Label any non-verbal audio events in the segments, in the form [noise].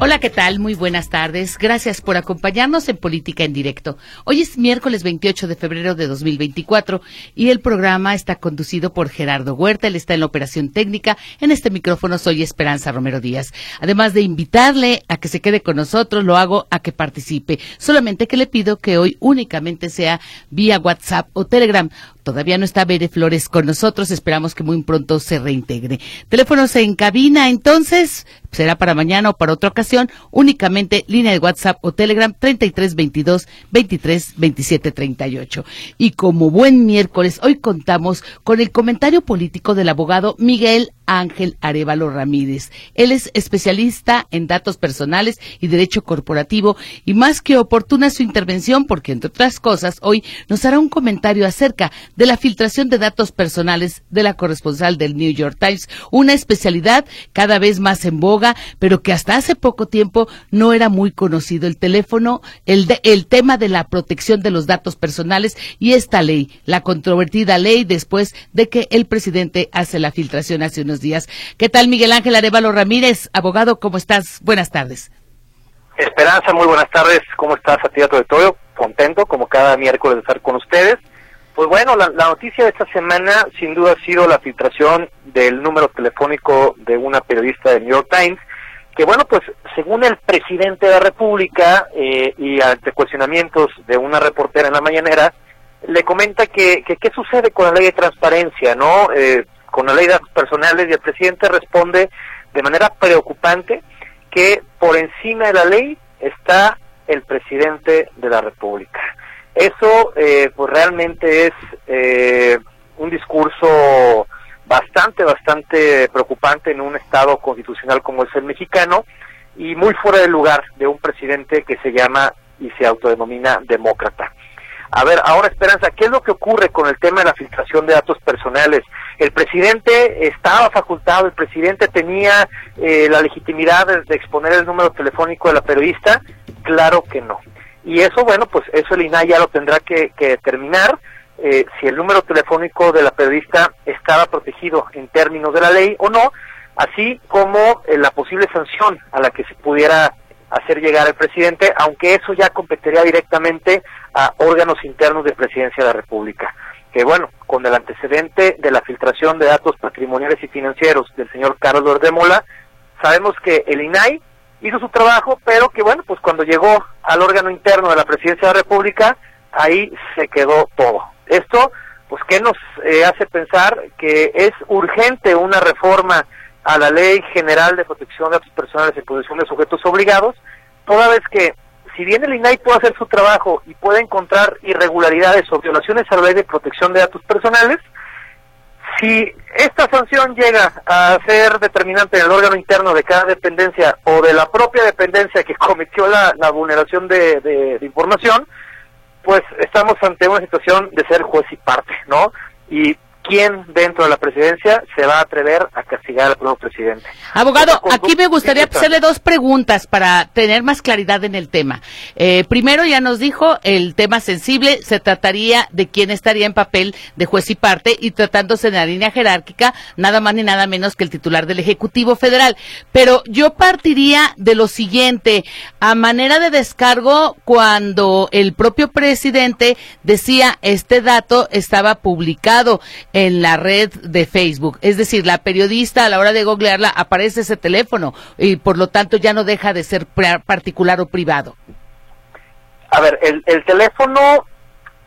Hola, ¿qué tal? Muy buenas tardes. Gracias por acompañarnos en Política en Directo. Hoy es miércoles 28 de febrero de 2024 y el programa está conducido por Gerardo Huerta. Él está en la operación técnica. En este micrófono soy Esperanza Romero Díaz. Además de invitarle a que se quede con nosotros, lo hago a que participe. Solamente que le pido que hoy únicamente sea vía WhatsApp o Telegram. Todavía no está Bere Flores con nosotros. Esperamos que muy pronto se reintegre. Teléfonos en cabina, entonces, será para mañana o para otra ocasión. Únicamente línea de WhatsApp o Telegram 3322 23 27 38. Y como buen miércoles, hoy contamos con el comentario político del abogado Miguel Ángel Arevalo Ramírez. Él es especialista en datos personales y derecho corporativo y más que oportuna su intervención porque, entre otras cosas, hoy nos hará un comentario acerca de la filtración de datos personales de la corresponsal del New York Times, una especialidad cada vez más en boga, pero que hasta hace poco tiempo no era muy conocido. El teléfono, el, el tema de la protección de los datos personales y esta ley, la controvertida ley después de que el presidente hace la filtración hace unos días. ¿Qué tal, Miguel Ángel Arevalo Ramírez, abogado? ¿Cómo estás? Buenas tardes. Esperanza, muy buenas tardes. ¿Cómo estás, a ti, todo? Contento, como cada miércoles, de estar con ustedes. Pues bueno, la, noticia de esta semana sin duda ha sido la filtración del número telefónico de una periodista de New York Times, que bueno, pues según el presidente de la República eh, y ante cuestionamientos de una reportera en la mañanera, le comenta que, qué sucede con la ley de transparencia, ¿no? Eh, con la ley de datos personales y el presidente responde de manera preocupante que por encima de la ley está el presidente de la República. Eso eh, pues realmente es eh, un discurso bastante, bastante preocupante en un Estado constitucional como es el mexicano y muy fuera de lugar de un presidente que se llama y se autodenomina demócrata. A ver, ahora Esperanza, ¿qué es lo que ocurre con el tema de la filtración de datos personales? El presidente estaba facultado, el presidente tenía eh, la legitimidad de, exponer el número telefónico de la periodista. Claro que no. Y eso, bueno, pues eso el INAI ya lo tendrá que, determinar. Eh, si el número telefónico de la periodista estaba protegido en términos de la ley o no, así como eh, la posible sanción a la que se pudiera hacer llegar al presidente, aunque eso ya competiría directamente a órganos internos de Presidencia de la República. Que bueno, con el antecedente de la filtración de datos patrimoniales y financieros del señor Carlos Ordemola, sabemos que el INAI hizo su trabajo, pero que bueno, pues cuando llegó al órgano interno de la Presidencia de la República, ahí se quedó todo. Esto, pues, ¿qué nos eh, hace pensar que es urgente una reforma a la Ley General de Protección de Datos Personales en Posición de Sujetos Obligados, toda vez que si bien el INAI puede hacer su trabajo y puede encontrar irregularidades o violaciones a la ley de protección de datos personales, si esta sanción llega a ser determinante en el órgano interno de cada dependencia o de la propia dependencia que [laughs] cometió la, vulneración de, de, información, pues estamos ante una situación de ser juez y parte, ¿no? Y quién dentro de la presidencia se va a atrever a castigar al nuevo presidente. Abogado, aquí me gustaría hacerle dos preguntas para tener más claridad en el tema. Eh, primero, ya nos dijo, el tema sensible se trataría de quién estaría en papel de juez y parte y tratándose de la línea jerárquica, nada más ni nada menos que el titular del Ejecutivo Federal. Pero yo partiría de lo siguiente, a manera de descargo, cuando el propio presidente decía este dato estaba publicado en la red de Facebook. Es decir, la periodista a la hora de googlearla aparece ese teléfono y por lo tanto ya no deja de ser particular o privado. A ver, el, el teléfono,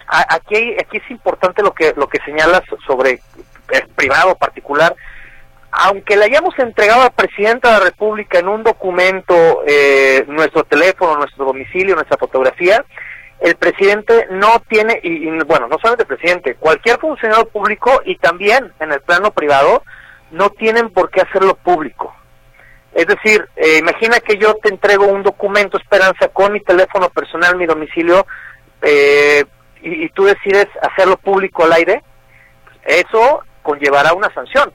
aquí, aquí es importante lo que, lo que señalas sobre el privado particular. Aunque le hayamos entregado al presidente de la República en un documento eh, nuestro teléfono, nuestro domicilio, nuestra fotografía, el presidente no tiene, y, bueno, no solamente el presidente, cualquier funcionario público y también en el plano privado, no tienen por qué hacerlo público. Es decir, eh, imagina que yo te entrego un documento, Esperanza, con mi teléfono personal, mi domicilio, eh, y, y, tú decides hacerlo público al aire, eso conllevará una sanción.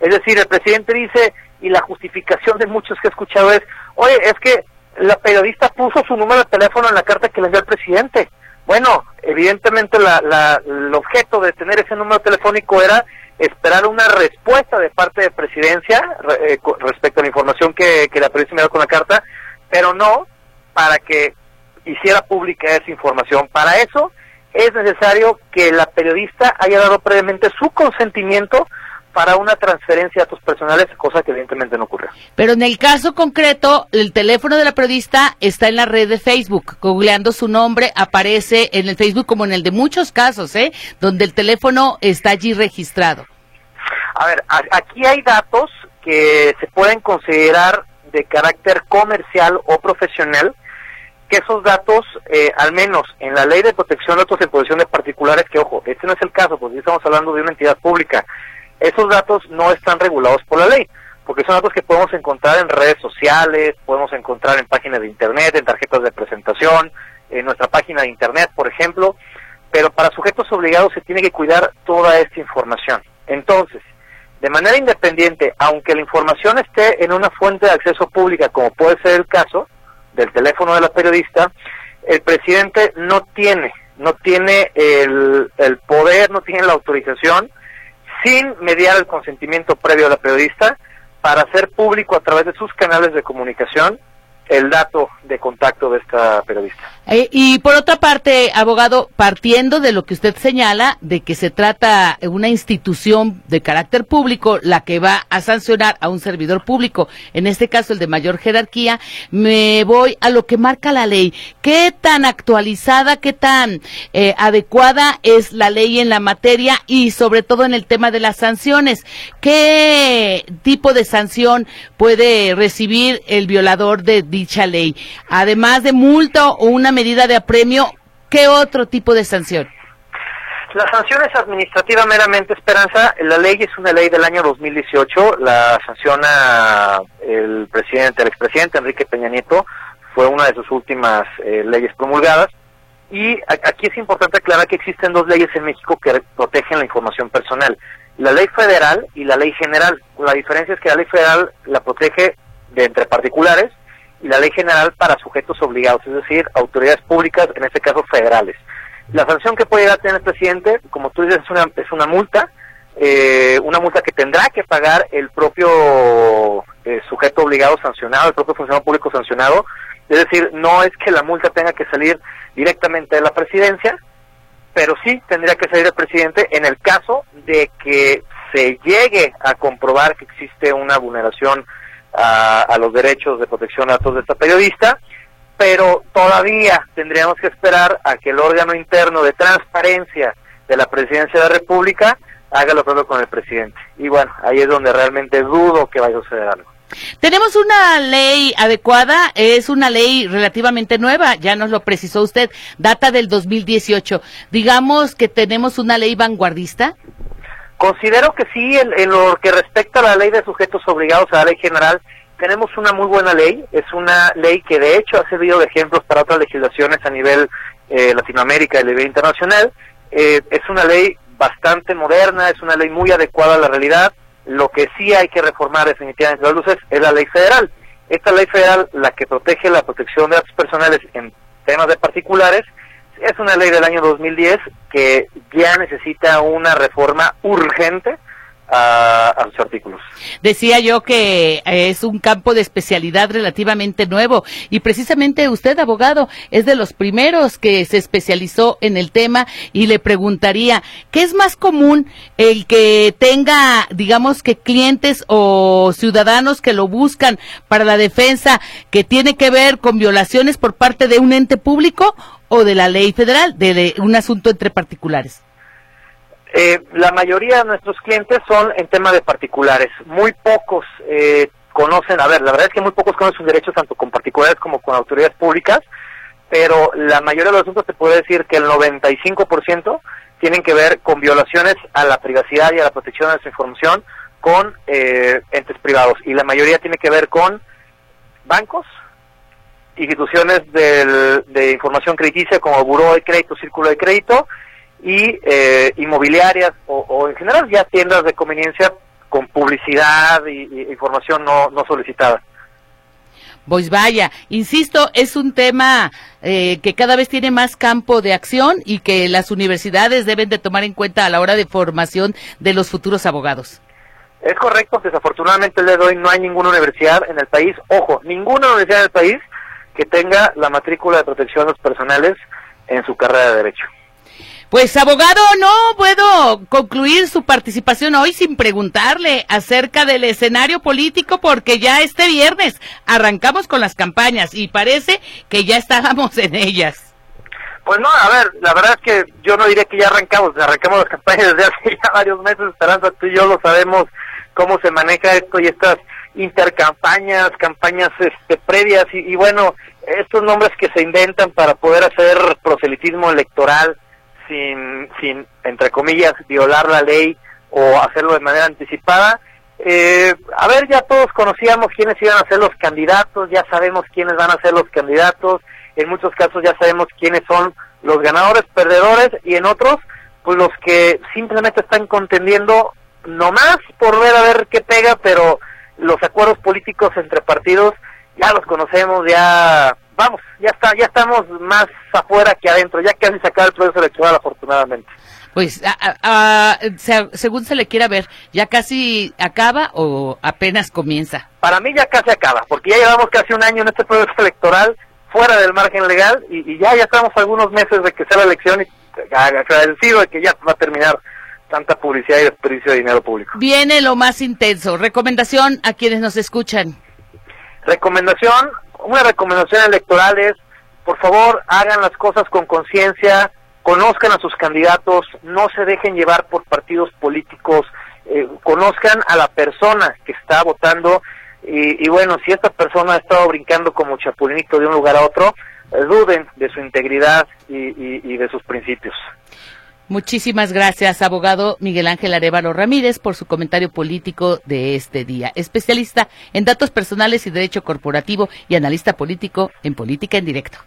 Es decir, el presidente dice, y la justificación de muchos que he escuchado es, oye, es que la periodista puso su número de teléfono en la carta que le dio el presidente. Bueno, evidentemente la, el objeto de tener ese número telefónico era esperar una respuesta de parte de presidencia eh, respecto a la información que, que la periodista me dio con la carta, pero no para que hiciera pública esa información. Para eso es necesario que la periodista haya dado previamente su consentimiento para una transferencia de datos personales, cosa que evidentemente no ocurre. Pero en el caso concreto, el teléfono de la periodista está en la red de Facebook. Googleando su nombre, aparece en el Facebook como en el de muchos casos, ¿eh? Donde el teléfono está allí registrado. A ver, aquí hay datos que se pueden considerar de carácter comercial o profesional, que esos datos, eh, al menos en la ley de protección de datos en posesión de particulares, que ojo, este no es el caso, porque estamos hablando de una entidad pública, esos datos no están regulados por la ley, porque son datos que podemos encontrar en redes sociales, podemos encontrar en páginas de internet, en tarjetas de presentación, en nuestra página de internet, por ejemplo, pero para sujetos obligados se tiene que cuidar toda esta información. Entonces, de manera independiente, aunque la información esté en una fuente de acceso pública, como puede ser el caso del teléfono de la periodista, el presidente no tiene, no tiene el, el poder, no tiene la autorización sin mediar el consentimiento previo a la periodista para hacer público a través de sus canales de comunicación el dato de contacto de esta periodista. Eh, y por otra parte, abogado, partiendo de lo que usted señala, de que se trata de una institución de carácter público la que va a sancionar a un servidor público, en este caso el de mayor jerarquía, me voy a lo que marca la ley. ¿Qué tan actualizada, qué tan eh, adecuada es la ley en la materia y sobre todo en el tema de las sanciones? ¿Qué tipo de sanción puede recibir el violador de dicha ley? Además de multa o una medida de apremio, ¿qué otro tipo de sanción? La sanción es administrativa meramente, Esperanza. La ley es una ley del año 2018, la sanciona el presidente, el expresidente Enrique Peña Nieto, fue una de sus últimas eh, leyes promulgadas. Y aquí es importante aclarar que existen dos leyes en México que protegen la información personal. La ley federal y la ley general. La diferencia es que la ley federal la protege de entre particulares y la ley general para sujetos obligados, es decir, autoridades públicas, en este caso federales. La sanción que puede llegar a tener el presidente, como tú dices, es una, es una multa, eh, una multa que tendrá que pagar el propio eh, sujeto obligado sancionado, el propio funcionario público sancionado. Es decir, no es que la multa tenga que salir directamente de la presidencia, pero sí tendría que salir el presidente en el caso de que se llegue a comprobar que existe una vulneración a, los derechos de protección de datos de esta periodista, pero todavía tendríamos que esperar a que el órgano interno de transparencia de la presidencia de la República haga lo propio con el presidente. Y bueno, ahí es donde realmente dudo que vaya a suceder algo. Tenemos una ley adecuada, es una ley relativamente nueva, ya nos lo precisó usted, data del 2018. Digamos que tenemos una ley vanguardista. Considero que sí, en, lo que respecta a la ley de sujetos obligados a la ley general, tenemos una muy buena ley, es una ley que de hecho ha servido de ejemplos para otras legislaciones a nivel eh, Latinoamérica y a nivel internacional. Eh, es una ley bastante moderna, es una ley muy adecuada a la realidad. Lo que sí hay que reformar definitivamente las luces es la ley federal. Esta ley federal, la que protege la protección de datos personales en temas de particulares, es una ley del año 2010 que ya necesita una reforma urgente a, sus artículos. Decía yo que es un campo de especialidad relativamente nuevo y precisamente usted, abogado, es de los primeros que se especializó en el tema y le preguntaría, ¿qué es más común el que tenga, digamos que clientes o ciudadanos que lo buscan para la defensa que tiene que ver con violaciones por parte de un ente público o de la ley federal, de, un asunto entre particulares? Eh, la mayoría de nuestros clientes son en tema de particulares. Muy pocos eh, conocen, a ver, la verdad es que muy pocos conocen sus derechos tanto con particulares como con autoridades públicas, pero la mayoría de los asuntos te puede decir que el 95% tienen que ver con violaciones a la privacidad y a la protección de su información con eh, entes privados. Y la mayoría tiene que ver con bancos, instituciones de información crediticia como Buró de Crédito, Círculo de Crédito y eh, inmobiliarias o, en general ya tiendas de conveniencia con publicidad y, información no, no solicitada. Pues vaya, insisto, es un tema eh, que cada vez tiene más campo de acción y que las universidades deben de tomar en cuenta a la hora de formación de los futuros abogados. Es correcto, desafortunadamente el día de hoy no hay ninguna universidad en el país, ojo, ninguna universidad en el país que tenga la matrícula de protección de los personales en su carrera de derecho. Pues abogado, no puedo concluir su participación hoy sin preguntarle acerca del escenario político porque ya este viernes arrancamos con las campañas y parece que ya estábamos [laughs] en ellas. Pues no, a ver, la verdad es que yo no diría que ya arrancamos, arrancamos las campañas [laughs] desde hace ya varios meses, Esperanza, tú y yo lo sabemos cómo se maneja esto y estas intercampañas, campañas este, previas y, y bueno, estos nombres que se inventan para poder hacer proselitismo electoral sin, sin, entre comillas, violar la ley o hacerlo de manera anticipada. Eh, a ver, ya todos conocíamos quiénes iban a ser los candidatos, ya sabemos quiénes van a ser los candidatos, en muchos casos ya sabemos quiénes son los ganadores, perdedores, y en otros, pues los que simplemente están contendiendo nomás por ver a ver qué pega, pero los acuerdos políticos entre partidos ya los conocemos, ya vamos, ya está, ya estamos más afuera que adentro, ya casi se acaba el proceso electoral afortunadamente. Pues según se le quiera ver, ¿ya casi acaba o apenas comienza? Para mí ya casi acaba, porque ya llevamos casi un año en este proceso electoral fuera del margen legal y, ya ya estamos algunos meses de que sea la elección y agradecido de que ya va a terminar tanta publicidad y desperdicio de dinero público. Viene lo más intenso. Recomendación a quienes nos escuchan. Recomendación, una recomendación electoral es, por favor, hagan las cosas con conciencia, conozcan a sus candidatos, no se dejen llevar por partidos políticos, eh, conozcan a la persona que está votando y, bueno, si esta persona ha estado brincando como chapulinito de un lugar a otro, duden de su integridad y de sus principios. Muchísimas gracias, abogado Miguel Ángel Arevalo Ramírez, por su comentario político de este día. Especialista en datos personales y derecho corporativo y analista político en Política en Directo.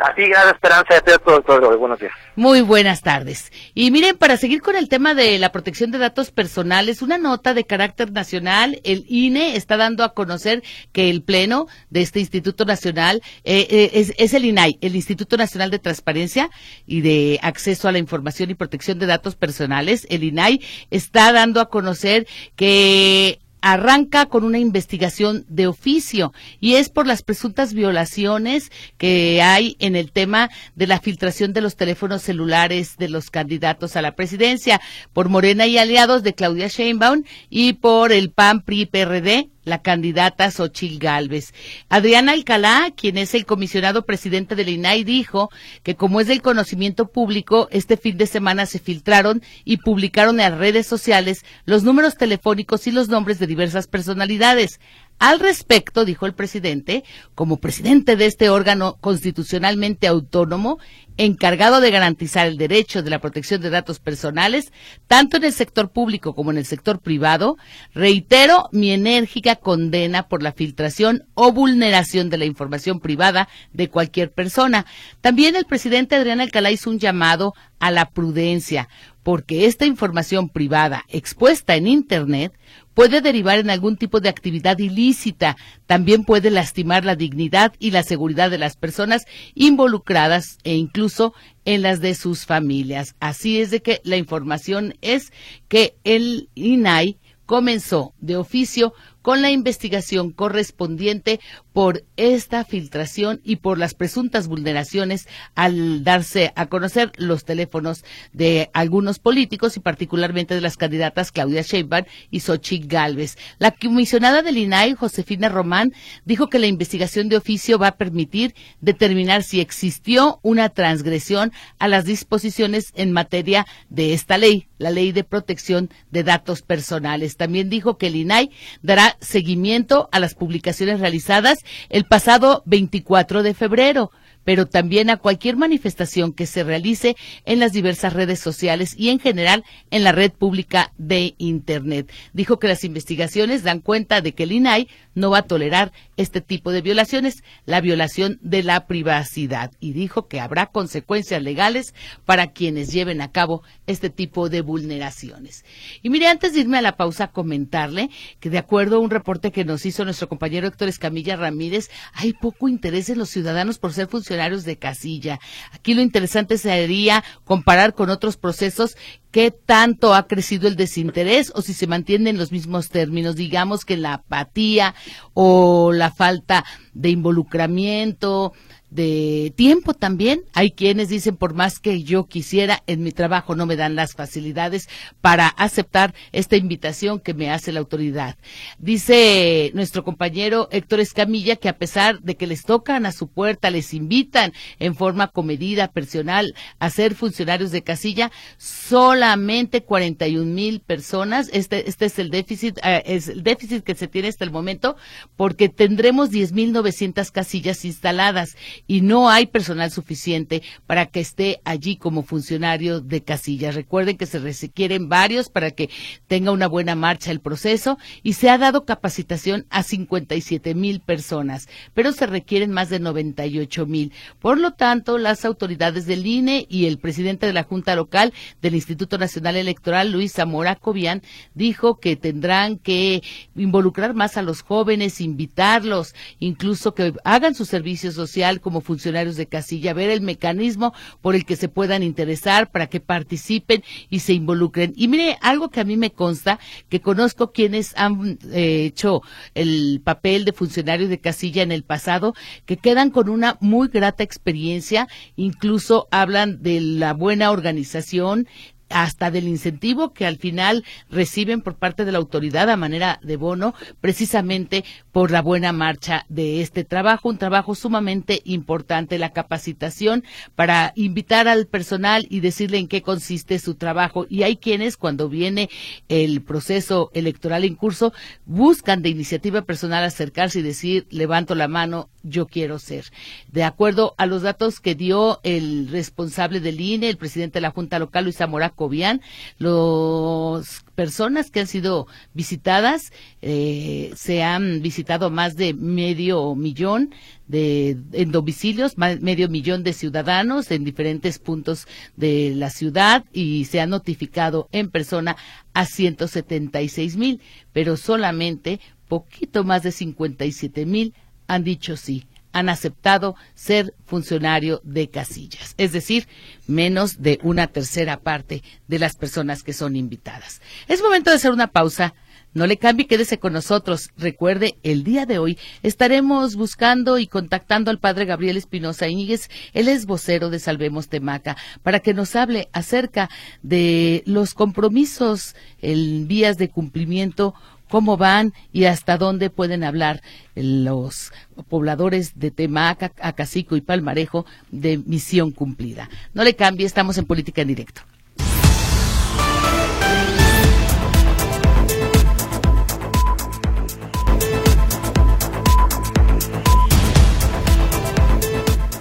Así, gran esperanza de todo, todo, Buenos días. Muy buenas tardes. Y miren, para seguir con el tema de la protección de datos personales, una nota de carácter nacional, el INE está dando a conocer que el Pleno de este Instituto Nacional eh, eh, es, es, el INAI, el Instituto Nacional de Transparencia y de Acceso a la Información y Protección de Datos Personales, el INAI, está dando a conocer que arranca con una investigación de oficio y es por las presuntas violaciones que hay en el tema de la filtración de los teléfonos celulares de los candidatos a la presidencia por Morena y aliados de Claudia Sheinbaum y por el PAN PRI PRD la candidata Xochil Gálvez. Adriana Alcalá, quien es el comisionado presidente del INAI, dijo que como es del conocimiento público, este fin de semana se filtraron y publicaron en las redes sociales los números telefónicos y los nombres de diversas personalidades. Al respecto, dijo el presidente, como presidente de este órgano constitucionalmente autónomo, encargado de garantizar el derecho de la protección de datos personales, tanto en el sector público como en el sector privado, reitero mi enérgica condena por la filtración o vulneración de la información privada de cualquier persona. También el presidente Adrián Alcalá hizo un llamado a la prudencia, porque esta información privada expuesta en Internet puede derivar en algún tipo de actividad ilícita, también puede lastimar la dignidad y la seguridad de las personas involucradas e incluso en las de sus familias. Así es de que la información es que el INAI comenzó de oficio con la investigación correspondiente por esta filtración y por las presuntas vulneraciones al darse a conocer los teléfonos de algunos políticos y particularmente de las candidatas Claudia Sheinbaum y Xochitl Galvez. La comisionada del INAI, Josefina Román, dijo que la investigación de oficio va a permitir determinar si existió una transgresión a las disposiciones en materia de esta ley, la Ley de Protección de Datos Personales. También dijo que el INAI dará seguimiento a las publicaciones realizadas el pasado 24 de febrero pero también a cualquier manifestación que se realice en las diversas redes sociales y en general en la red pública de Internet. Dijo que las investigaciones dan cuenta de que el INAI no va a tolerar este tipo de violaciones, la violación de la privacidad, y dijo que habrá consecuencias legales para quienes lleven a cabo este tipo de vulneraciones. Y mire, antes de irme a la pausa, comentarle que de acuerdo a un reporte que nos hizo nuestro compañero Héctor Escamilla Ramírez, hay poco interés en los ciudadanos por ser funcionarios de casilla. Aquí lo interesante sería comparar con otros procesos qué tanto ha crecido el desinterés o si se mantienen los mismos términos, digamos que la apatía o la falta de involucramiento, de tiempo también. Hay quienes dicen, por más que yo quisiera, en mi trabajo no me dan las facilidades para aceptar esta invitación que me hace la autoridad. Dice nuestro compañero Héctor Escamilla que a pesar de que les tocan a su puerta, les invitan en forma comedida, personal, a ser funcionarios de casilla, solamente 41 mil personas. Este, este es el déficit, eh, es el déficit que se tiene hasta el momento, porque tendremos 10 mil 900 casillas instaladas y no hay personal suficiente para que esté allí como funcionario de casilla. Recuerden que se requieren varios para que tenga una buena marcha el proceso y se ha dado capacitación a 57 mil personas, pero se requieren más de 98 mil. Por lo tanto, las autoridades del INE y el presidente de la Junta Local del Instituto Nacional Electoral, Luis Zamora Cobian, dijo que tendrán que involucrar más a los jóvenes, invitarlos, incluso que hagan su servicio social como funcionarios de casilla, ver el mecanismo por el que se puedan interesar para que participen y se involucren. Y mire, algo que a mí me consta, que conozco quienes han eh, hecho el papel de funcionarios de casilla en el pasado, que quedan con una muy grata experiencia, incluso hablan de la buena organización, hasta del incentivo que al final reciben por parte de la autoridad a manera de bono, precisamente por la buena marcha de este trabajo, un trabajo sumamente importante, la capacitación para invitar al personal y decirle en qué consiste su trabajo. Y hay quienes, cuando viene el proceso electoral en curso, buscan de iniciativa personal acercarse y decir, levanto la mano, yo quiero ser. De acuerdo a los datos que dio el responsable del INE, el presidente de la Junta Local, Luis Zamora Cobian, las personas que han sido visitadas eh, se han visitado más de medio millón de en domicilios, más, medio millón de ciudadanos en diferentes puntos de la ciudad y se ha notificado en persona a 176 mil, pero solamente poquito más de 57 mil han dicho sí, han aceptado ser funcionario de casillas, es decir, menos de una tercera parte de las personas que son invitadas. Es momento de hacer una pausa. No le cambie, quédese con nosotros. Recuerde, el día de hoy estaremos buscando y contactando al padre Gabriel Espinosa Íñiguez, él es vocero de Salvemos Temaca, para que nos hable acerca de los compromisos en vías de cumplimiento cómo van y hasta dónde pueden hablar los pobladores de Temaca, Acacico y Palmarejo de misión cumplida. No le cambie, estamos en política en directo.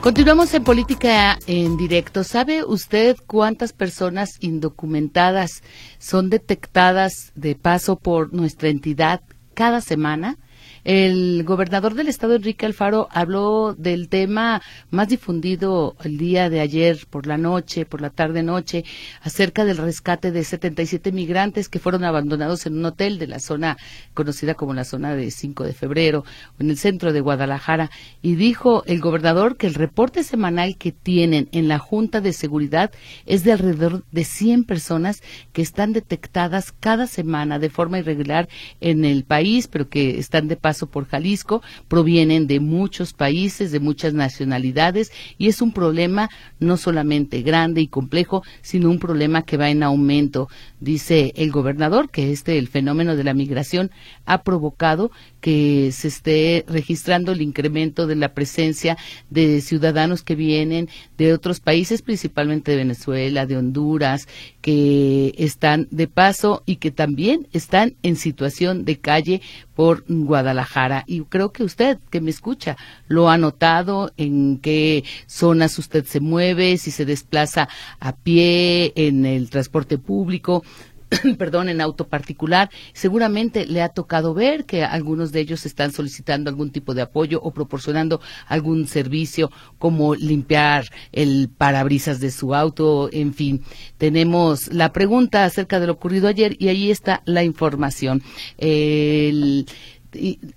Continuamos en política en directo. ¿Sabe usted cuántas personas indocumentadas son detectadas de paso por nuestra entidad cada semana? El gobernador del estado, Enrique Alfaro, habló del tema más difundido el día de ayer por la noche, por la tarde-noche, acerca del rescate de 77 migrantes que fueron abandonados en un hotel de la zona conocida como la zona de 5 de febrero, en el centro de Guadalajara. Y dijo el gobernador que el reporte semanal que tienen en la Junta de Seguridad es de alrededor de 100 personas que están detectadas cada semana de forma irregular en el país, pero que están de paso por Jalisco, provienen de muchos países, de muchas nacionalidades, y es un problema no solamente grande y complejo, sino un problema que va en aumento. Dice el gobernador que este, el fenómeno de la migración, ha provocado que se esté registrando el incremento de la presencia de ciudadanos que vienen de otros países, principalmente de Venezuela, de Honduras, que están de paso y que también están en situación de calle por Guadalajara. Y creo que usted, que me escucha, lo ha notado en qué zonas usted se mueve, si se desplaza a pie, en el transporte público, [coughs] perdón, en auto particular, seguramente le ha tocado ver que algunos de ellos están solicitando algún tipo de apoyo o proporcionando algún servicio como limpiar el parabrisas de su auto, en fin. Tenemos la pregunta acerca de lo ocurrido ayer y ahí está la información. El,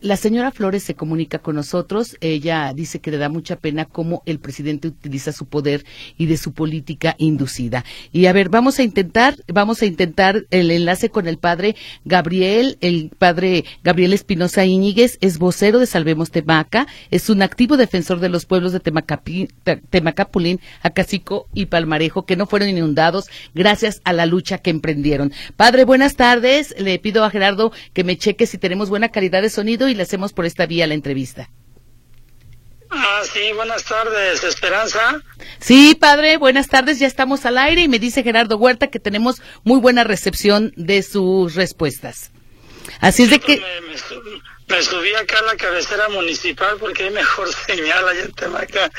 la señora Flores se comunica con nosotros. Ella dice que le da mucha pena cómo el presidente utiliza su poder y de su política inducida. Y a ver, vamos a intentar, vamos a intentar el enlace con el padre Gabriel, el padre Gabriel Espinosa Íñiguez, es vocero de Salvemos Temaca, es un activo defensor de los pueblos de Temacapulín, Acacico y Palmarejo que no fueron inundados gracias a la lucha que emprendieron. Padre, buenas tardes. Le pido a Gerardo que me cheque si tenemos buena calidad de sonido y le hacemos por esta vía la entrevista. Ah, sí, buenas tardes, Esperanza. Sí, padre, buenas tardes, ya estamos al aire y me dice Gerardo Huerta que tenemos muy buena recepción de sus respuestas. Así es de que... Me, subí acá a la cabecera municipal porque hay mejor [laughs] señal allá en Temaca.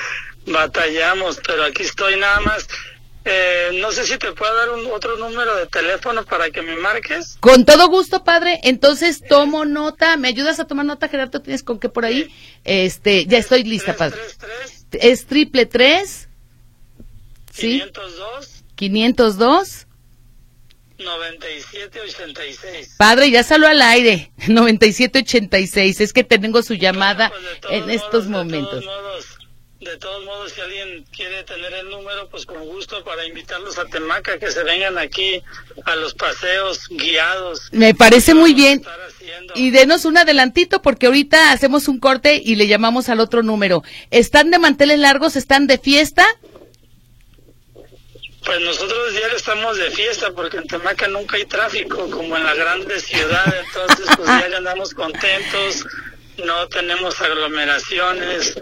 Batallamos, pero aquí estoy nada más. Eh, no sé si te puedo dar un, otro número de teléfono para que me marques. Con todo gusto, padre. Entonces tomo nota. ¿Me ayudas a tomar nota, Gerardo? ¿Tienes con qué por ahí? Este, ya estoy lista, padre. es triple tres. ¿Sí? 502. 502. 9786. Padre, ya salió al aire. [laughs] 9786. Es que tengo su llamada pues, en estos momentos. De todos modos, si alguien quiere tener el número, pues con gusto para invitarlos a Temaca, que se vengan aquí a los paseos guiados. Me parece muy bien. Y denos un adelantito porque ahorita hacemos un corte y le llamamos al otro número. ¿Están de manteles largos? ¿Están de fiesta? Pues nosotros ya estamos de fiesta porque en Temaca nunca hay tráfico como en la grande ciudad, entonces pues [laughs] ya andamos contentos, no tenemos aglomeraciones,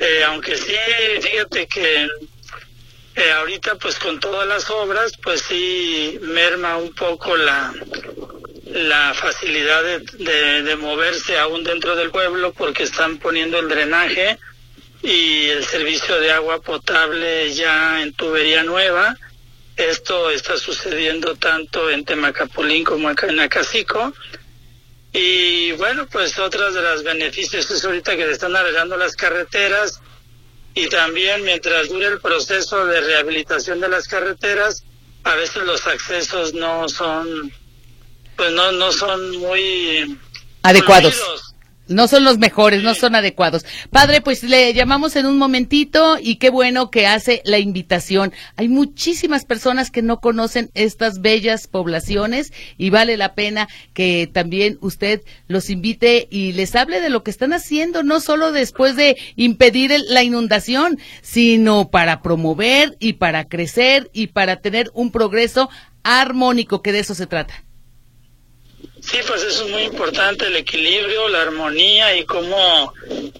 eh, aunque sí, fíjate que eh, ahorita pues con todas las obras pues sí merma un poco la, la facilidad de, de, moverse aún dentro del pueblo porque están poniendo el drenaje y el servicio de agua potable ya en tubería nueva. Esto está sucediendo tanto en Temacapulín como acá en Acacico. Y bueno, pues otras de las beneficios es ahorita que se están arreglando las carreteras y también mientras dure el proceso de rehabilitación de las carreteras, a veces los accesos no son, pues no, no son muy adecuados. No son los mejores, no son adecuados. Padre, pues le llamamos en un momentito y qué bueno que hace la invitación. Hay muchísimas personas que no conocen estas bellas poblaciones y vale la pena que también usted los invite y les hable de lo que están haciendo, no solo después de impedir la inundación, sino para promover y para crecer y para tener un progreso armónico, que de eso se trata. Sí, pues eso es muy importante, el equilibrio, la armonía y cómo,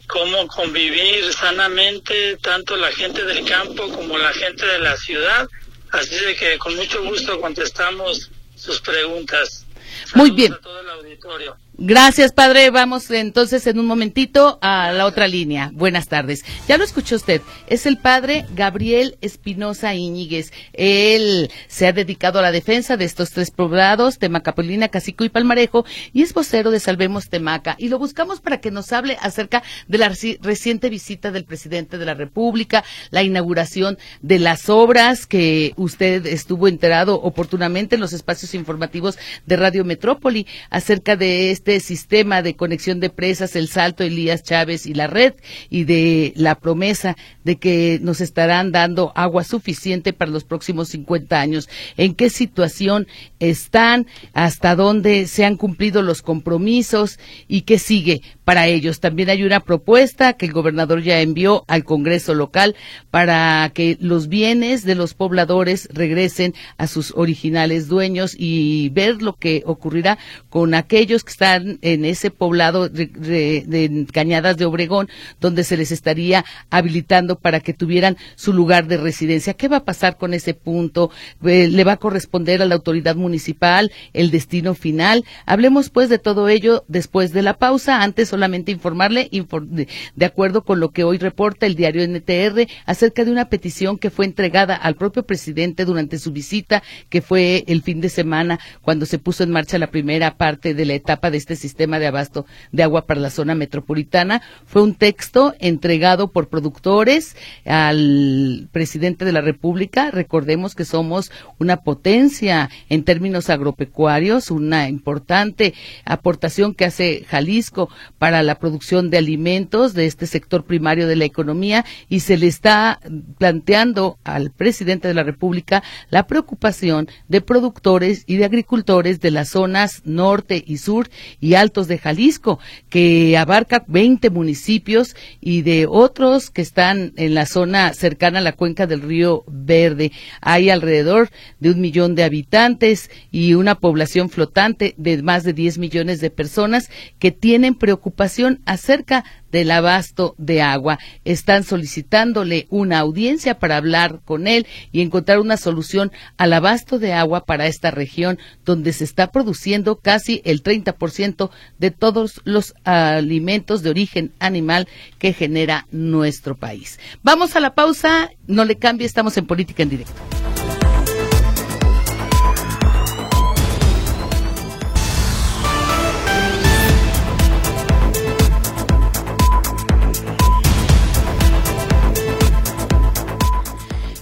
cómo convivir sanamente tanto la gente del campo como la gente de la ciudad. Así de que con mucho gusto contestamos sus preguntas. muy bien. todo el auditorio. Gracias, padre. Vamos entonces en un momentito a la otra línea. Buenas tardes. Ya lo escuchó usted. Es el padre Gabriel Espinosa Iñiguez. Él se ha dedicado a la defensa de estos tres poblados, Temacapolina, Cacico y Palmarejo, y es vocero de Salvemos Temaca. Y lo buscamos para que nos hable acerca de la reciente visita del presidente de la República, la inauguración de las obras que usted estuvo enterado oportunamente en los espacios informativos de Radio Metrópoli acerca de este este sistema de conexión de presas, el Salto, Elías Chávez y la red, y de la promesa de que nos estarán dando agua suficiente para los próximos 50 años. ¿En qué situación están? ¿Hasta dónde se han cumplido los compromisos? ¿Y qué sigue para ellos? También hay una propuesta que el gobernador ya envió al Congreso local para que los bienes de los pobladores regresen a sus originales dueños y ver lo que ocurrirá con aquellos que están en ese poblado de, Cañadas de Obregón, donde se les estaría habilitando para que tuvieran su lugar de residencia. ¿Qué va a pasar con ese punto? Eh, ¿Le va a corresponder a la autoridad municipal el destino final? Hablemos pues de todo ello después de la pausa. Antes solamente informarle, de acuerdo con lo que hoy reporta el diario NTR, acerca de una petición que fue entregada al propio presidente durante su visita, que fue el fin de semana cuando se puso en marcha la primera parte de la etapa de este sistema de abasto de agua para la zona metropolitana. Fue un texto entregado por productores al presidente de la República. Recordemos que somos una potencia en términos agropecuarios, una importante aportación que hace Jalisco para la producción de alimentos de este sector primario de la economía y se le está planteando al presidente de la República la preocupación de productores y de agricultores de las zonas norte y sur y altos de Jalisco, que abarca 20 municipios y de otros que están en la zona cercana a la cuenca del río Verde. Hay alrededor de un millón de habitantes y una población flotante de más de 10 millones de personas que tienen preocupación acerca del abasto de agua. Están solicitándole una audiencia para hablar con él y encontrar una solución al abasto de agua para esta región donde se está produciendo casi el 30% de todos los alimentos de origen animal que genera nuestro país. Vamos a la pausa, no le cambie, estamos en política en directo.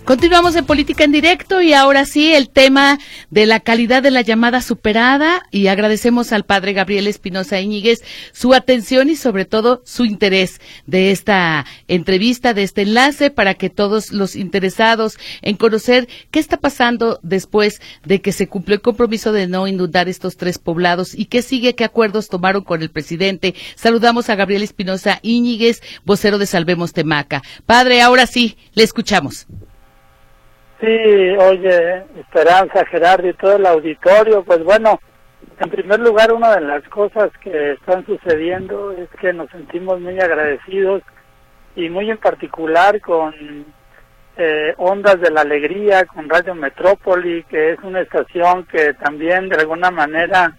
Continuamos en Política en Directo y ahora sí el tema de la calidad de la llamada superada y agradecemos al padre Gabriel Espinosa Íñiguez su atención y sobre todo su interés de esta entrevista, de este enlace para que todos los interesados en conocer qué está pasando después de que se cumplió el compromiso de no inundar estos tres poblados y qué sigue, qué acuerdos tomaron con el presidente. Saludamos a Gabriel Espinosa Íñiguez, vocero de Salvemos Temaca. Padre, ahora sí, le escuchamos. Sí, oye, Esperanza, Gerardo y todo el auditorio, pues bueno, en primer lugar, una de las cosas que están sucediendo es que nos sentimos muy agradecidos y muy en particular con eh, Ondas de la Alegría, con Radio Metrópoli, que es una estación que también de alguna manera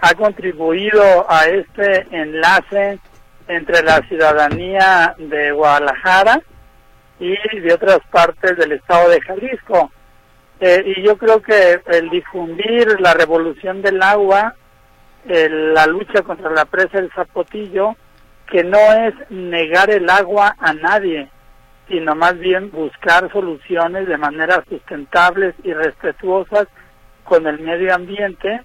ha contribuido a este enlace entre la ciudadanía de Guadalajara y de otras partes del estado de Jalisco. Eh, y yo creo que el difundir la revolución del agua, la lucha contra la presa del Zapotillo, que no es negar el agua a nadie, sino más bien buscar soluciones de manera sustentables y respetuosas con el medio ambiente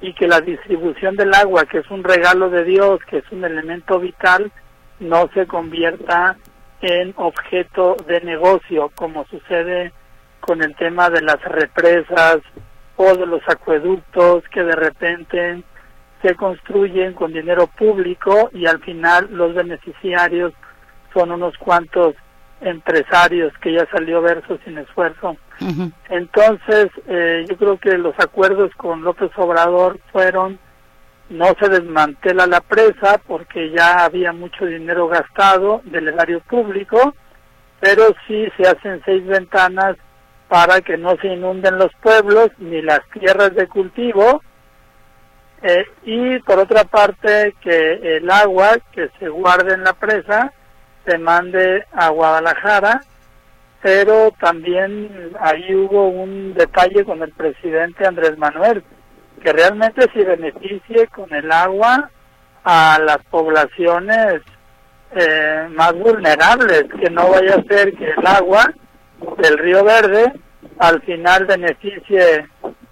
y que la distribución del agua, que es un regalo de Dios, que es un elemento vital, no se convierta en objeto de negocio, como sucede con el tema de las represas o de los acueductos que de repente se construyen con dinero público y al final los beneficiarios son unos cuantos empresarios que ya salió verso sin esfuerzo. Entonces, eh, yo creo que los acuerdos con López Obrador fueron no se desmantela la presa porque ya había mucho dinero gastado del erario público, pero sí se hacen seis ventanas para que no se inunden los pueblos ni las tierras de cultivo. Eh, y por otra parte que el agua que se guarde en la presa se mande a Guadalajara pero también ahí hubo un detalle con el presidente Andrés Manuel que realmente se beneficie con el agua a las poblaciones eh, más vulnerables, que no vaya a ser que el agua del río Verde al final beneficie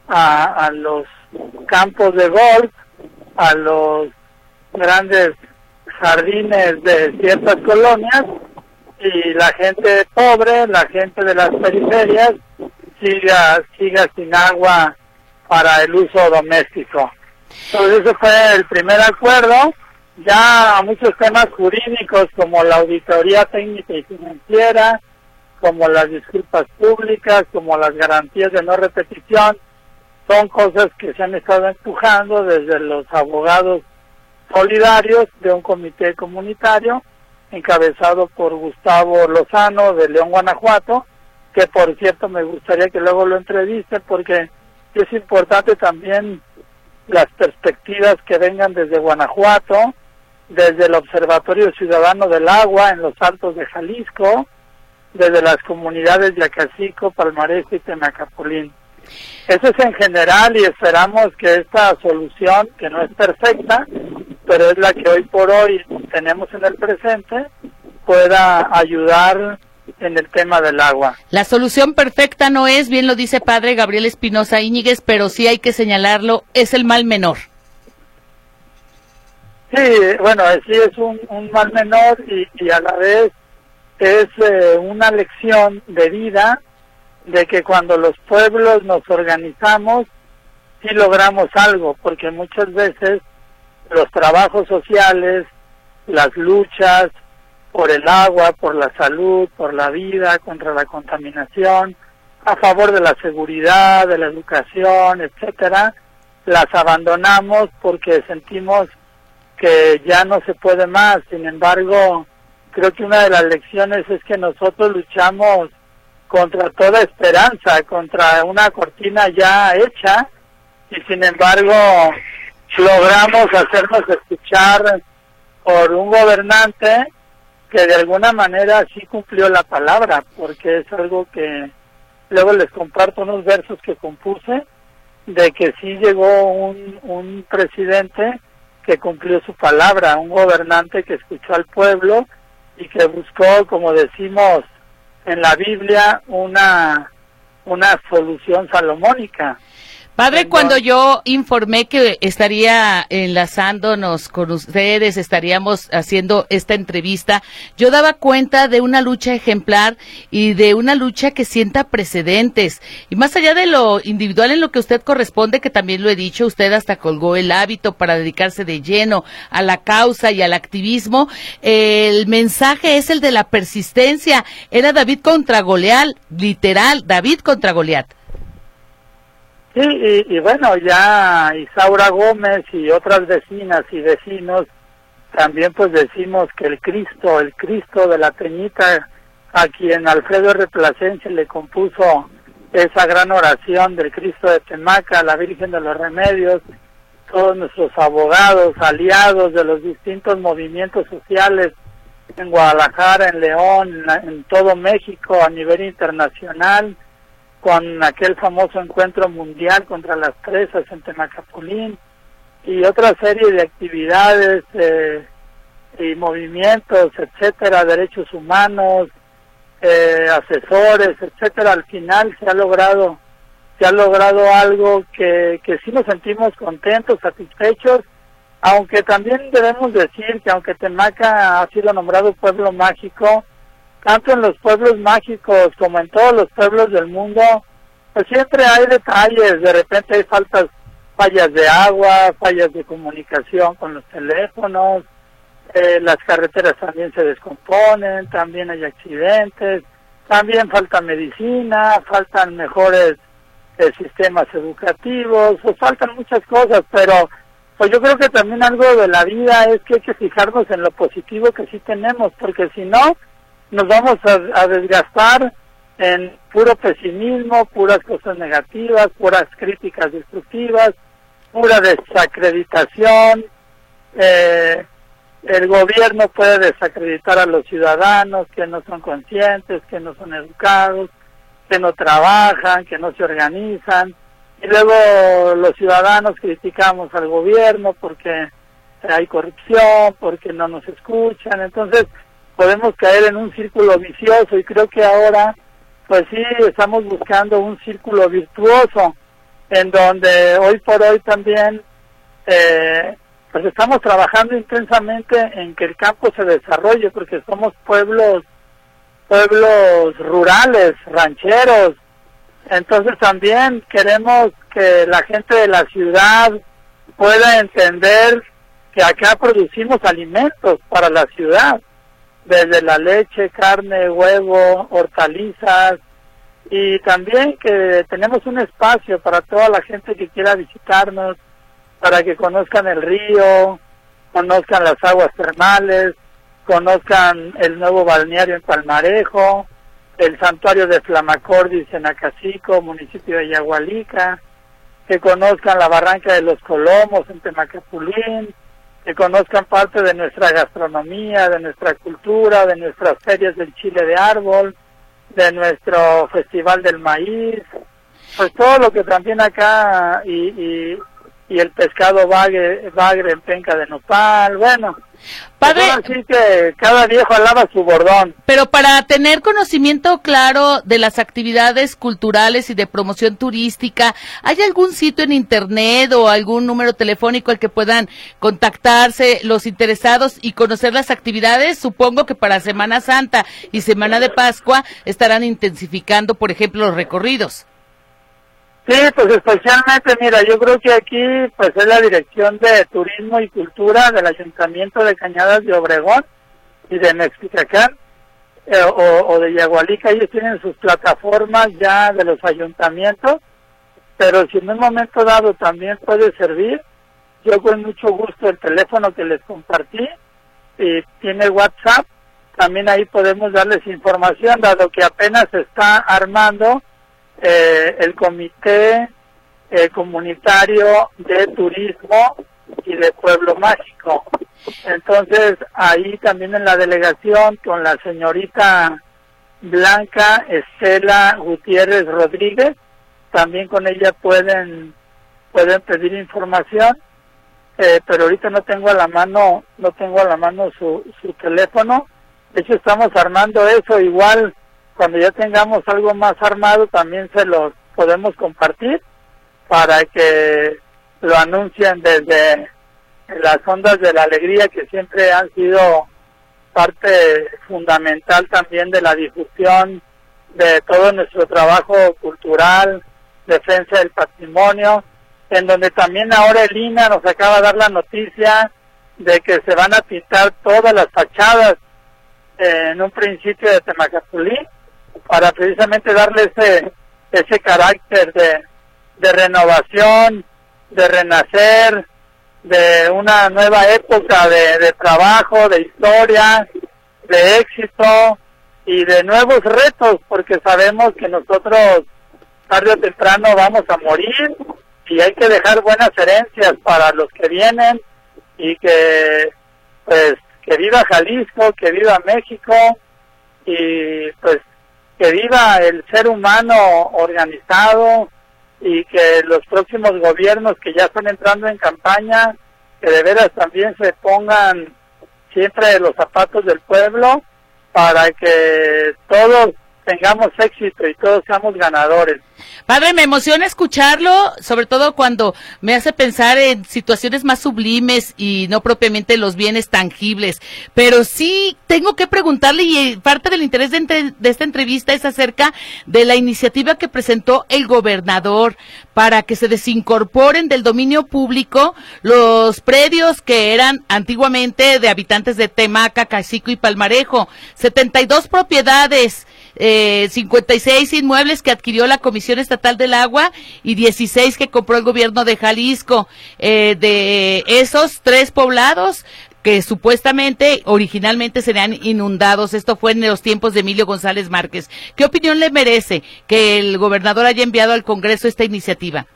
a, a los campos de golf, a los grandes jardines de ciertas colonias y la gente pobre, la gente de las periferias siga siga sin agua para el uso doméstico. Entonces ese fue el primer acuerdo. Ya muchos temas jurídicos como la auditoría técnica y financiera, como las disculpas públicas, como las garantías de no repetición, son cosas que se han estado empujando desde los abogados solidarios de un comité comunitario encabezado por Gustavo Lozano de León, Guanajuato, que por cierto me gustaría que luego lo entreviste porque es importante también las perspectivas que vengan desde Guanajuato, desde el Observatorio Ciudadano del Agua en los Altos de Jalisco, desde las comunidades de Acacico, Palmarés y Temacapulín. Eso es en general y esperamos que esta solución, que no es perfecta, pero es la que hoy por hoy tenemos en el presente, pueda ayudar en el tema del agua. La solución perfecta no es, bien lo dice padre Gabriel Espinosa Íñiguez, pero sí hay que señalarlo, es el mal menor. Sí, bueno, sí es un, mal menor y, a la vez es eh, una lección de vida de que cuando los pueblos nos organizamos, sí logramos algo, porque muchas veces los trabajos sociales, las luchas por el agua, por la salud, por la vida, contra la contaminación, a favor de la seguridad, de la educación, etcétera, las abandonamos porque sentimos que ya no se puede más. Sin embargo, creo que una de las lecciones es que nosotros luchamos contra toda esperanza, contra una cortina ya hecha y sin embargo logramos hacernos escuchar por un gobernante que de alguna manera sí cumplió la palabra, porque es algo que luego les comparto unos versos que compuse, de que sí llegó un, un presidente que cumplió su palabra, un gobernante que escuchó al pueblo y que buscó, como decimos en la Biblia, una, una solución salomónica. Padre, cuando yo informé que estaría enlazándonos con ustedes, estaríamos haciendo esta entrevista, yo daba cuenta de una lucha ejemplar y de una lucha que sienta precedentes. Y más allá de lo individual en lo que usted corresponde, que también lo he dicho, usted hasta colgó el hábito para dedicarse de lleno a la causa y al activismo, el mensaje es el de la persistencia. Era David contra Goliat, literal, David contra Goliat. Sí, y, bueno, ya Isaura Gómez y otras vecinas y vecinos también pues decimos que el Cristo, el Cristo de la Peñita, a quien Alfredo R. Le compuso esa gran oración del Cristo de Temaca, la Virgen de los Remedios, todos nuestros abogados, aliados de los distintos movimientos sociales en Guadalajara, en León, en todo México, a nivel internacional, con aquel famoso encuentro mundial contra las presas en Temacapulín y otra serie de actividades eh, y movimientos, etcétera, derechos humanos, eh, asesores, etcétera. Al final se ha logrado se ha logrado algo que, que sí nos sentimos contentos, satisfechos, aunque también debemos decir que aunque Temaca ha sido nombrado pueblo mágico, tanto en los pueblos mágicos como en todos los pueblos del mundo, pues siempre hay detalles, de repente hay faltas, fallas de agua, fallas de comunicación con los teléfonos, eh, las carreteras también se descomponen, también hay accidentes, también falta medicina, faltan mejores eh, sistemas educativos, pues faltan muchas cosas, pero pues yo creo que también algo de la vida es que hay que fijarnos en lo positivo que sí tenemos, porque si no, nos vamos a, desgastar en puro pesimismo, puras cosas negativas, puras críticas destructivas, pura desacreditación. Eh, el gobierno puede desacreditar a los ciudadanos que no son conscientes, que no son educados, que no trabajan, que no se organizan. Y luego los ciudadanos criticamos al gobierno porque hay corrupción, porque no nos escuchan. Entonces, podemos caer en un círculo vicioso y creo que ahora pues sí estamos buscando un círculo virtuoso en donde hoy por hoy también eh, pues estamos trabajando intensamente en que el campo se desarrolle porque somos pueblos pueblos rurales rancheros. Entonces también queremos que la gente de la ciudad pueda entender que acá producimos alimentos para la ciudad desde la leche, carne, huevo, hortalizas y también que tenemos un espacio para toda la gente que quiera visitarnos, para que conozcan el río, conozcan las aguas termales, conozcan el nuevo balneario en Palmarejo, el santuario de Flamacordis en Acacico, municipio de Yagualica, que conozcan la barranca de los Colomos en Temacapulín, que conozcan parte de nuestra gastronomía, de nuestra cultura, de nuestras ferias del chile de árbol, de nuestro festival del maíz, pues todo lo que también acá y, y, y el pescado bagre, bagre en penca de nopal, bueno, Padre, así que cada viejo alaba su bordón. Pero para tener conocimiento claro de las actividades culturales y de promoción turística, ¿hay algún sitio en internet o algún número telefónico al que puedan contactarse los interesados y conocer las actividades? Supongo que para Semana Santa y Semana de Pascua estarán intensificando, por ejemplo, los recorridos. Sí, pues especialmente, mira, yo creo que aquí pues es la Dirección de Turismo y Cultura del Ayuntamiento de Cañadas de Obregón y de Mexicacán eh, o, o, de Yagualica, ellos tienen sus plataformas ya de los ayuntamientos, pero si en un momento dado también puede servir, yo con mucho gusto el teléfono que les compartí y tiene WhatsApp, también ahí podemos darles información, dado que apenas se está armando eh, el Comité eh, Comunitario de Turismo y de Pueblo Mágico. Entonces, ahí también en la delegación con la señorita Blanca Estela Gutiérrez Rodríguez, también con ella pueden pueden pedir información, eh, pero ahorita no tengo a la mano no tengo a la mano su, su teléfono. De hecho, estamos armando eso igual cuando ya tengamos algo más armado también se los podemos compartir para que lo anuncien desde las ondas de la alegría que siempre han sido parte fundamental también de la difusión de todo nuestro trabajo cultural, defensa del patrimonio, en donde también ahora el INA nos acaba de dar la noticia de que se van a pintar todas las fachadas en un principio de Temacapulí para precisamente darle ese, ese carácter de, de renovación, de renacer, de una nueva época de, de trabajo, de historia, de éxito y de nuevos retos, porque sabemos que nosotros tarde o temprano vamos a morir y hay que dejar buenas herencias para los que vienen y que pues que viva Jalisco, que viva México y pues que viva el ser humano organizado y que los próximos gobiernos que ya están entrando en campaña, que de veras también se pongan siempre los zapatos del pueblo para que todos tengamos éxito y todos seamos ganadores. Padre, me emociona escucharlo, sobre todo cuando me hace pensar en situaciones más sublimes y no propiamente los bienes tangibles. Pero sí tengo que preguntarle, y parte del interés de, entre, esta entrevista es acerca de la iniciativa que presentó el gobernador para que se desincorporen del dominio público los predios que eran antiguamente de habitantes de Temaca, Cacico y Palmarejo. 72 propiedades eh, 56 inmuebles que adquirió la Comisión Estatal del Agua y 16 que compró el gobierno de Jalisco. Eh, de esos tres poblados, que supuestamente originalmente serían inundados. Esto fue en los tiempos de Emilio González Márquez. ¿Qué opinión le merece que el gobernador haya enviado al Congreso esta iniciativa?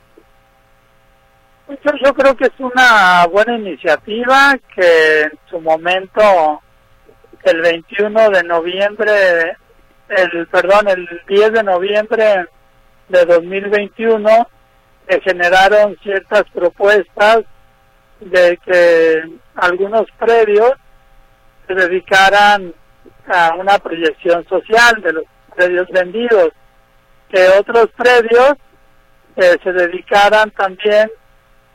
Yo, yo creo que es una buena iniciativa que en su momento, el 21 de noviembre el perdón, el 10 de noviembre de 2021 se generaron ciertas propuestas de que algunos predios se dedicaran a una proyección social de los predios vendidos, que otros predios eh, se dedicaran también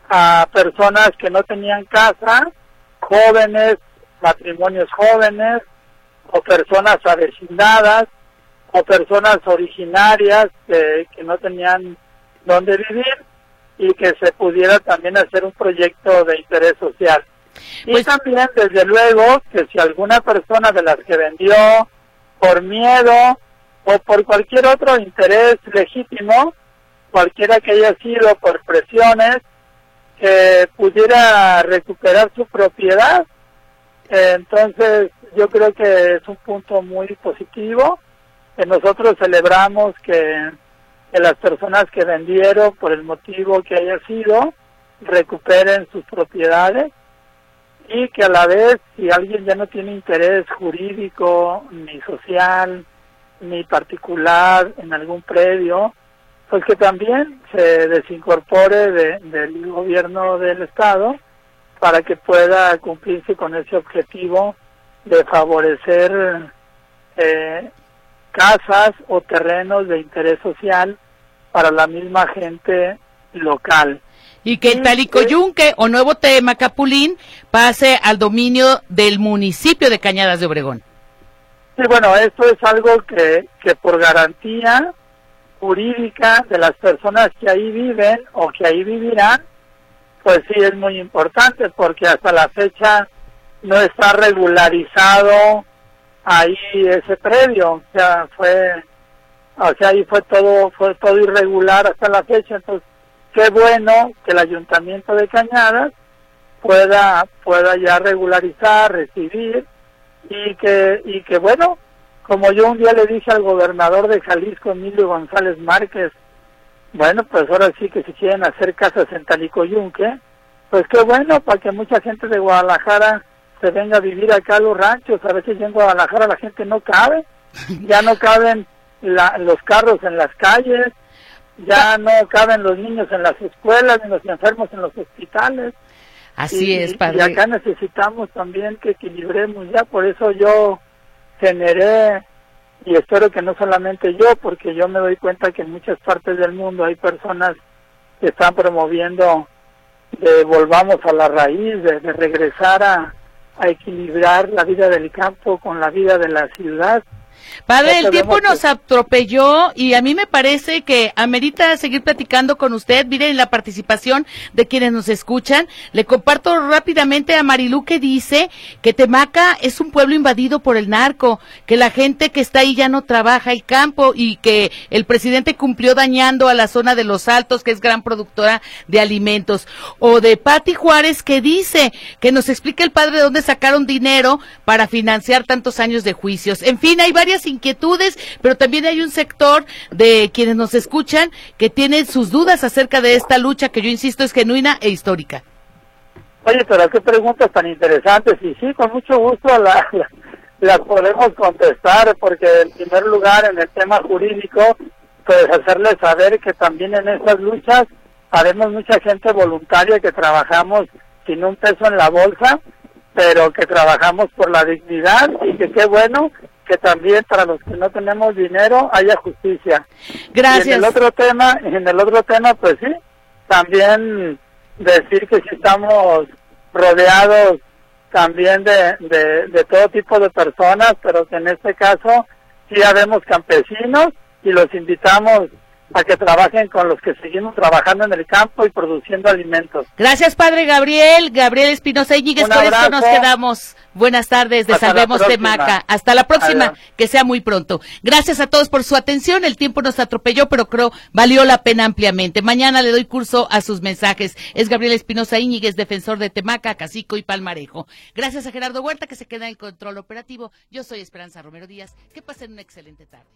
a personas que no tenían casa, jóvenes, matrimonios jóvenes o personas avecindadas o personas originarias que, que no tenían dónde vivir y que se pudiera también hacer un proyecto de interés social. Y pues, también, desde luego, que si alguna persona de las que vendió por miedo o por cualquier otro interés legítimo, cualquiera que haya sido por presiones, que pudiera recuperar su propiedad. Entonces, yo creo que es un punto muy positivo. Que nosotros celebramos que, las personas que vendieron, por el motivo que haya sido, recuperen sus propiedades y que a la vez, si alguien ya no tiene interés jurídico, ni social, ni particular en algún predio, pues que también se desincorpore del gobierno del Estado para que pueda cumplirse con ese objetivo de favorecer eh, casas o terrenos de interés social para la misma gente local. Y que el Talicoyunque o Nuevo Tema Capulín pase al dominio del municipio de Cañadas de Obregón. Sí, bueno, esto es algo que, que por garantía jurídica de las personas que ahí viven o que ahí vivirán, pues sí es muy importante porque hasta la fecha no está regularizado ahí ese predio, o sea, fue, o sea, ahí fue todo, fue todo irregular hasta la fecha, entonces qué bueno que el ayuntamiento de Cañadas pueda, pueda ya regularizar, recibir y que, y que bueno, como yo un día le dije al gobernador de Jalisco, Emilio González Márquez, bueno, pues ahora sí que si quieren hacer casas en Talicoyunque, pues qué bueno, para que mucha gente de Guadalajara se venga a vivir acá a los ranchos. A veces en Guadalajara la gente no cabe, [laughs] ya no caben los carros en las calles, ya no caben los niños en las escuelas, ni los enfermos en los hospitales. Así es, padre. Y acá necesitamos también que equilibremos ya, por eso yo generé y espero que no solamente yo, porque yo me doy cuenta que en muchas partes del mundo hay personas que están promoviendo de volvamos a la raíz, de, regresar a equilibrar la vida del campo con la vida de la ciudad Padre, el tiempo nos atropelló y a mí me parece que amerita seguir platicando con usted. Miren la participación de quienes nos escuchan. Le comparto rápidamente a Marilú que dice que Temaca es un pueblo invadido por el narco, que la gente que está ahí ya no trabaja el campo y que el presidente cumplió dañando a la zona de los Altos, que es gran productora de alimentos. O de Pati Juárez que dice que nos explica el padre de dónde sacaron dinero para financiar tantos años de juicios. En fin, hay varias inquietudes, pero también hay un sector de quienes nos escuchan que tienen sus dudas acerca de esta lucha que yo insisto es genuina e histórica. Oye, pero qué preguntas tan interesantes y sí, con mucho gusto la, las podemos contestar porque en primer lugar en el tema jurídico pues hacerles saber que también en estas luchas haremos mucha gente voluntaria que trabajamos sin un peso en la bolsa, pero que trabajamos por la dignidad y que qué bueno que también para los que no tenemos dinero haya justicia. Gracias. Y en el otro tema, en el otro tema, pues sí, también decir que si estamos rodeados también de, de, de todo tipo de personas, pero que en este caso sí habemos campesinos y los invitamos a que trabajen con los que seguimos trabajando en el campo y produciendo alimentos. Gracias, Padre Gabriel. Gabriel Espinosa Íñiguez, con esto nos quedamos. Buenas tardes de Salvemos Temaca. Hasta la próxima, que sea muy pronto. Gracias a todos por su atención. El tiempo nos atropelló, pero creo valió la pena ampliamente. Mañana le doy curso a sus mensajes. Es Gabriel Espinosa Íñiguez, defensor de Temaca, Cacico y Palmarejo. Gracias a Gerardo Huerta, que se queda en control operativo. Yo soy Esperanza Romero Díaz. Que pasen una excelente tarde.